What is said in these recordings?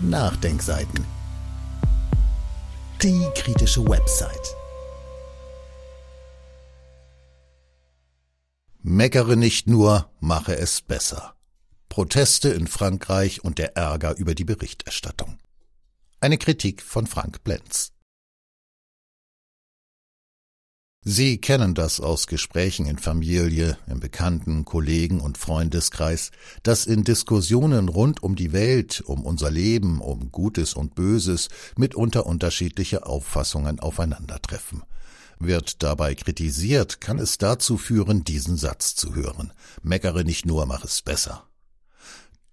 Nachdenkseiten. Die kritische Website. Meckere nicht nur, mache es besser. Proteste in Frankreich und der Ärger über die Berichterstattung. Eine Kritik von Frank Blenz. Sie kennen das aus Gesprächen in Familie, im Bekannten, Kollegen und Freundeskreis, dass in Diskussionen rund um die Welt, um unser Leben, um Gutes und Böses mitunter unterschiedliche Auffassungen aufeinandertreffen. Wird dabei kritisiert, kann es dazu führen, diesen Satz zu hören. Meckere nicht nur, mach es besser.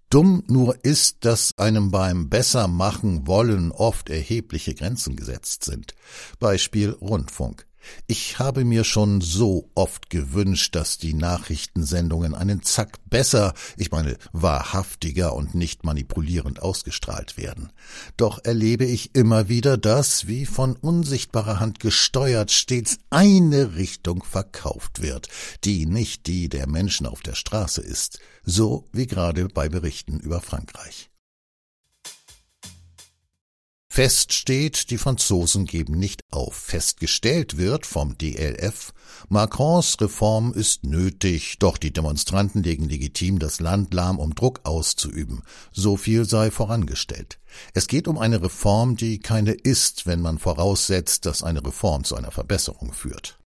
Dumm nur ist, dass einem beim besser machen wollen oft erhebliche Grenzen gesetzt sind. Beispiel Rundfunk. Ich habe mir schon so oft gewünscht, dass die Nachrichtensendungen einen Zack besser, ich meine wahrhaftiger und nicht manipulierend ausgestrahlt werden. Doch erlebe ich immer wieder, dass, wie von unsichtbarer Hand gesteuert, stets eine Richtung verkauft wird, die nicht die der Menschen auf der Straße ist, so wie gerade bei Berichten über Frankreich. Fest steht, die Franzosen geben nicht auf. Festgestellt wird vom DLF, Macrons Reform ist nötig, doch die Demonstranten legen legitim das Land lahm, um Druck auszuüben. So viel sei vorangestellt. Es geht um eine Reform, die keine ist, wenn man voraussetzt, dass eine Reform zu einer Verbesserung führt.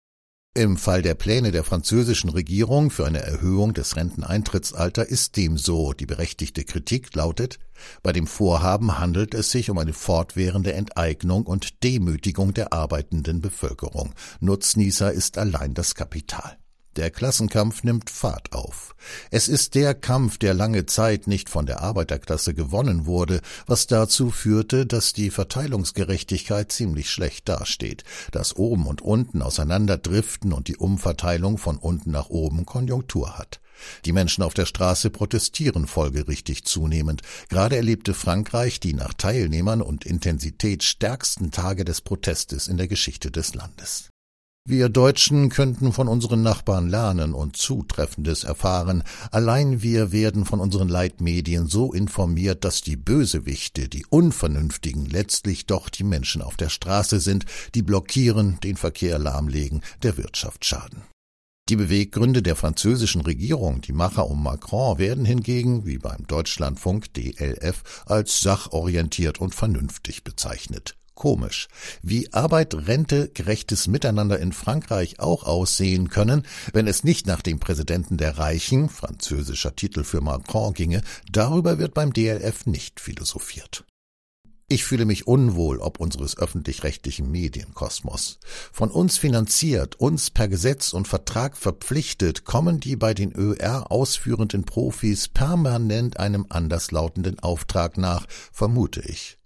Im Fall der Pläne der französischen Regierung für eine Erhöhung des Renteneintrittsalter ist dem so. Die berechtigte Kritik lautet, bei dem Vorhaben handelt es sich um eine fortwährende Enteignung und Demütigung der arbeitenden Bevölkerung. Nutznießer ist allein das Kapital. Der Klassenkampf nimmt Fahrt auf. Es ist der Kampf, der lange Zeit nicht von der Arbeiterklasse gewonnen wurde, was dazu führte, dass die Verteilungsgerechtigkeit ziemlich schlecht dasteht, dass oben und unten auseinanderdriften und die Umverteilung von unten nach oben Konjunktur hat. Die Menschen auf der Straße protestieren folgerichtig zunehmend. Gerade erlebte Frankreich die nach Teilnehmern und Intensität stärksten Tage des Protestes in der Geschichte des Landes. Wir Deutschen könnten von unseren Nachbarn lernen und Zutreffendes erfahren. Allein wir werden von unseren Leitmedien so informiert, dass die Bösewichte, die Unvernünftigen letztlich doch die Menschen auf der Straße sind, die blockieren, den Verkehr lahmlegen, der Wirtschaft schaden. Die Beweggründe der französischen Regierung, die Macher um Macron, werden hingegen, wie beim Deutschlandfunk DLF, als sachorientiert und vernünftig bezeichnet komisch, wie Arbeit, Rente, gerechtes Miteinander in Frankreich auch aussehen können, wenn es nicht nach dem Präsidenten der Reichen, französischer Titel für Macron ginge, darüber wird beim DLF nicht philosophiert. Ich fühle mich unwohl ob unseres öffentlich-rechtlichen Medienkosmos. Von uns finanziert, uns per Gesetz und Vertrag verpflichtet, kommen die bei den ÖR ausführenden Profis permanent einem anderslautenden Auftrag nach, vermute ich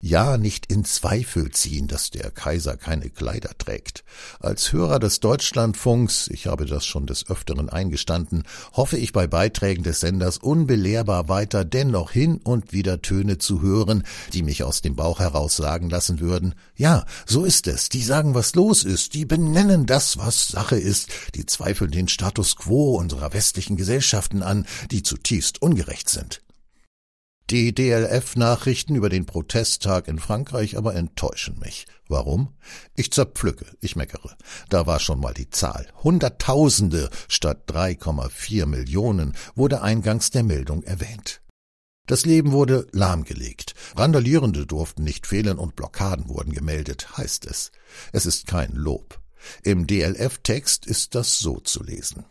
ja nicht in Zweifel ziehen, dass der Kaiser keine Kleider trägt. Als Hörer des Deutschlandfunks, ich habe das schon des Öfteren eingestanden, hoffe ich bei Beiträgen des Senders unbelehrbar weiter dennoch hin und wieder Töne zu hören, die mich aus dem Bauch heraus sagen lassen würden, ja, so ist es, die sagen, was los ist, die benennen das, was Sache ist, die zweifeln den Status quo unserer westlichen Gesellschaften an, die zutiefst ungerecht sind. Die DLF-Nachrichten über den Protesttag in Frankreich aber enttäuschen mich. Warum? Ich zerpflücke, ich meckere. Da war schon mal die Zahl. Hunderttausende statt 3,4 Millionen wurde eingangs der Meldung erwähnt. Das Leben wurde lahmgelegt. Randalierende durften nicht fehlen und Blockaden wurden gemeldet, heißt es. Es ist kein Lob. Im DLF-Text ist das so zu lesen.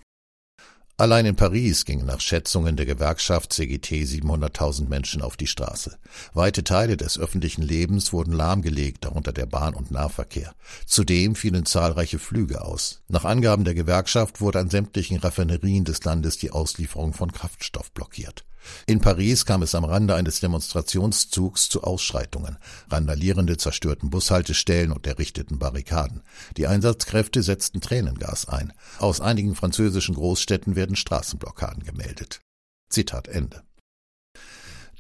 Allein in Paris gingen nach Schätzungen der Gewerkschaft CGT 700.000 Menschen auf die Straße. Weite Teile des öffentlichen Lebens wurden lahmgelegt, darunter der Bahn- und Nahverkehr. Zudem fielen zahlreiche Flüge aus. Nach Angaben der Gewerkschaft wurde an sämtlichen Raffinerien des Landes die Auslieferung von Kraftstoff blockiert. In Paris kam es am Rande eines Demonstrationszugs zu Ausschreitungen. Randalierende zerstörten Bushaltestellen und errichteten Barrikaden. Die Einsatzkräfte setzten Tränengas ein. Aus einigen französischen Großstädten werden Straßenblockaden gemeldet. Zitat Ende.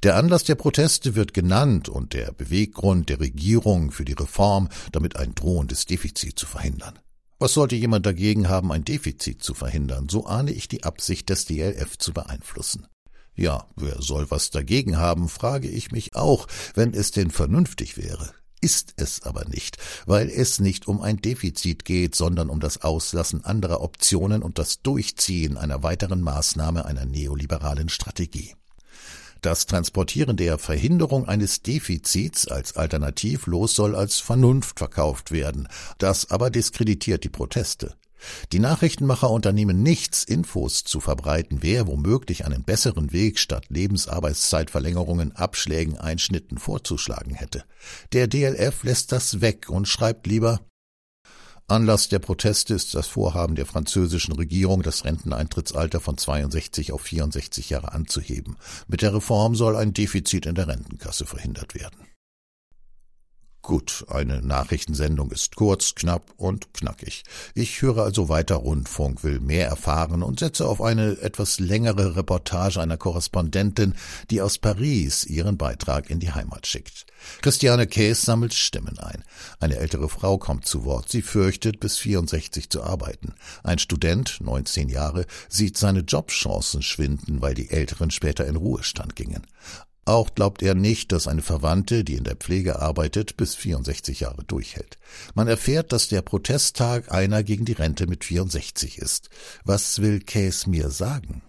Der Anlass der Proteste wird genannt und der Beweggrund der Regierung für die Reform, damit ein drohendes Defizit zu verhindern. Was sollte jemand dagegen haben, ein Defizit zu verhindern? So ahne ich die Absicht des DLF zu beeinflussen. Ja, wer soll was dagegen haben, frage ich mich auch, wenn es denn vernünftig wäre. Ist es aber nicht, weil es nicht um ein Defizit geht, sondern um das Auslassen anderer Optionen und das Durchziehen einer weiteren Maßnahme einer neoliberalen Strategie. Das Transportieren der Verhinderung eines Defizits als alternativlos soll als Vernunft verkauft werden, das aber diskreditiert die Proteste. Die Nachrichtenmacher unternehmen nichts, Infos zu verbreiten, wer womöglich einen besseren Weg statt Lebensarbeitszeitverlängerungen, Abschlägen, Einschnitten vorzuschlagen hätte. Der DLF lässt das weg und schreibt lieber Anlass der Proteste ist das Vorhaben der französischen Regierung, das Renteneintrittsalter von 62 auf 64 Jahre anzuheben. Mit der Reform soll ein Defizit in der Rentenkasse verhindert werden. Gut, eine Nachrichtensendung ist kurz, knapp und knackig. Ich höre also weiter Rundfunk, will mehr erfahren und setze auf eine etwas längere Reportage einer Korrespondentin, die aus Paris ihren Beitrag in die Heimat schickt. Christiane Käs sammelt Stimmen ein. Eine ältere Frau kommt zu Wort. Sie fürchtet, bis 64 zu arbeiten. Ein Student, 19 Jahre, sieht seine Jobchancen schwinden, weil die Älteren später in Ruhestand gingen. Auch glaubt er nicht, dass eine Verwandte, die in der Pflege arbeitet, bis 64 Jahre durchhält. Man erfährt, dass der Protesttag einer gegen die Rente mit 64 ist. Was will Case mir sagen?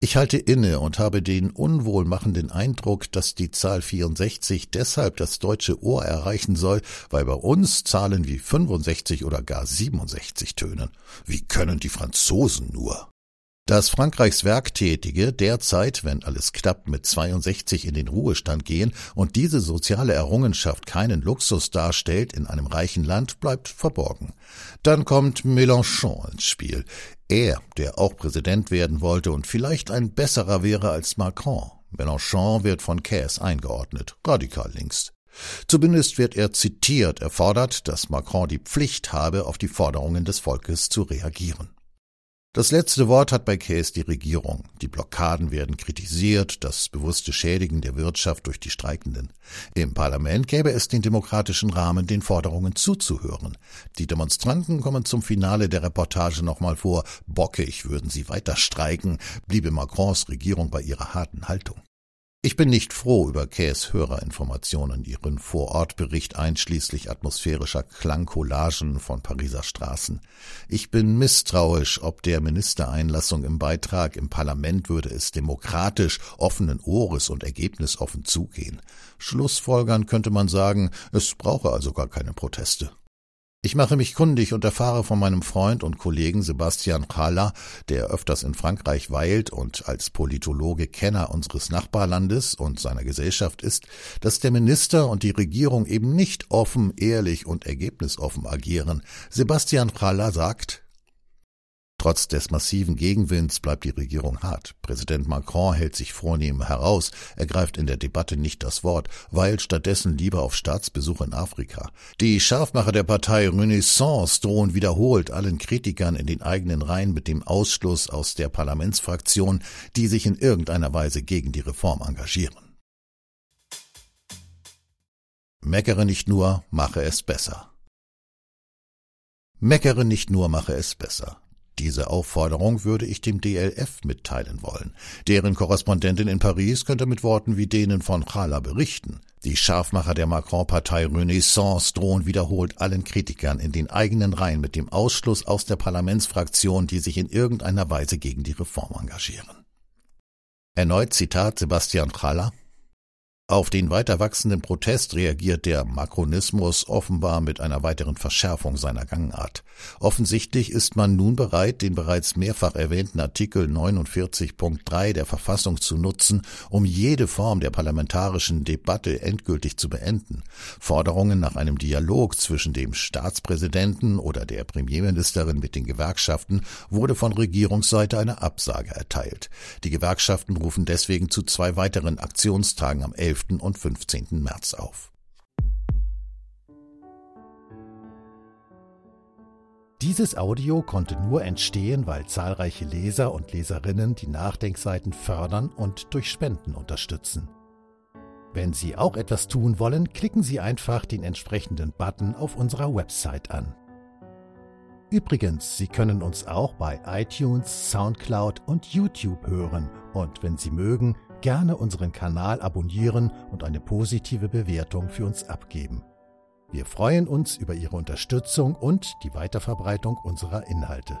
Ich halte inne und habe den unwohlmachenden Eindruck, dass die Zahl 64 deshalb das deutsche Ohr erreichen soll, weil bei uns Zahlen wie 65 oder gar 67 tönen. Wie können die Franzosen nur? Dass Frankreichs Werktätige derzeit, wenn alles klappt, mit 62 in den Ruhestand gehen und diese soziale Errungenschaft keinen Luxus darstellt in einem reichen Land, bleibt verborgen. Dann kommt Mélenchon ins Spiel. Er, der auch Präsident werden wollte und vielleicht ein besserer wäre als Macron. Mélenchon wird von Cass eingeordnet, radikal links. Zumindest wird er zitiert, er fordert, dass Macron die Pflicht habe, auf die Forderungen des Volkes zu reagieren. Das letzte Wort hat bei Case die Regierung. Die Blockaden werden kritisiert, das bewusste Schädigen der Wirtschaft durch die Streikenden. Im Parlament gäbe es den demokratischen Rahmen, den Forderungen zuzuhören. Die Demonstranten kommen zum Finale der Reportage nochmal vor. Bockig würden sie weiter streiken, bliebe Macrons Regierung bei ihrer harten Haltung. Ich bin nicht froh über Käs Hörerinformationen, ihren Vorortbericht einschließlich atmosphärischer Klangcollagen von Pariser Straßen. Ich bin misstrauisch, ob der Ministereinlassung im Beitrag im Parlament würde es demokratisch, offenen Ohres und ergebnisoffen zugehen. Schlussfolgern könnte man sagen, es brauche also gar keine Proteste. Ich mache mich kundig und erfahre von meinem Freund und Kollegen Sebastian Khala, der öfters in Frankreich weilt und als Politologe Kenner unseres Nachbarlandes und seiner Gesellschaft ist, dass der Minister und die Regierung eben nicht offen, ehrlich und ergebnisoffen agieren. Sebastian Khala sagt, Trotz des massiven Gegenwinds bleibt die Regierung hart. Präsident Macron hält sich vornehm heraus, ergreift in der Debatte nicht das Wort, weilt stattdessen lieber auf Staatsbesuch in Afrika. Die Scharfmacher der Partei Renaissance drohen wiederholt allen Kritikern in den eigenen Reihen mit dem Ausschluss aus der Parlamentsfraktion, die sich in irgendeiner Weise gegen die Reform engagieren. Meckere nicht nur, mache es besser. Meckere nicht nur, mache es besser. Diese Aufforderung würde ich dem DLF mitteilen wollen. Deren Korrespondentin in Paris könnte mit Worten wie denen von Chala berichten. Die Scharfmacher der Macron-Partei Renaissance drohen wiederholt allen Kritikern in den eigenen Reihen mit dem Ausschluss aus der Parlamentsfraktion, die sich in irgendeiner Weise gegen die Reform engagieren. Erneut Zitat Sebastian Chala auf den weiter wachsenden Protest reagiert der Makronismus offenbar mit einer weiteren Verschärfung seiner Gangart. Offensichtlich ist man nun bereit, den bereits mehrfach erwähnten Artikel 49.3 der Verfassung zu nutzen, um jede Form der parlamentarischen Debatte endgültig zu beenden. Forderungen nach einem Dialog zwischen dem Staatspräsidenten oder der Premierministerin mit den Gewerkschaften wurde von Regierungsseite eine Absage erteilt. Die Gewerkschaften rufen deswegen zu zwei weiteren Aktionstagen am 11. 11. und 15. März auf. Dieses Audio konnte nur entstehen, weil zahlreiche Leser und Leserinnen die Nachdenkseiten fördern und durch Spenden unterstützen. Wenn Sie auch etwas tun wollen, klicken Sie einfach den entsprechenden Button auf unserer Website an. Übrigens, Sie können uns auch bei iTunes, SoundCloud und YouTube hören und wenn Sie mögen, gerne unseren Kanal abonnieren und eine positive Bewertung für uns abgeben. Wir freuen uns über Ihre Unterstützung und die Weiterverbreitung unserer Inhalte.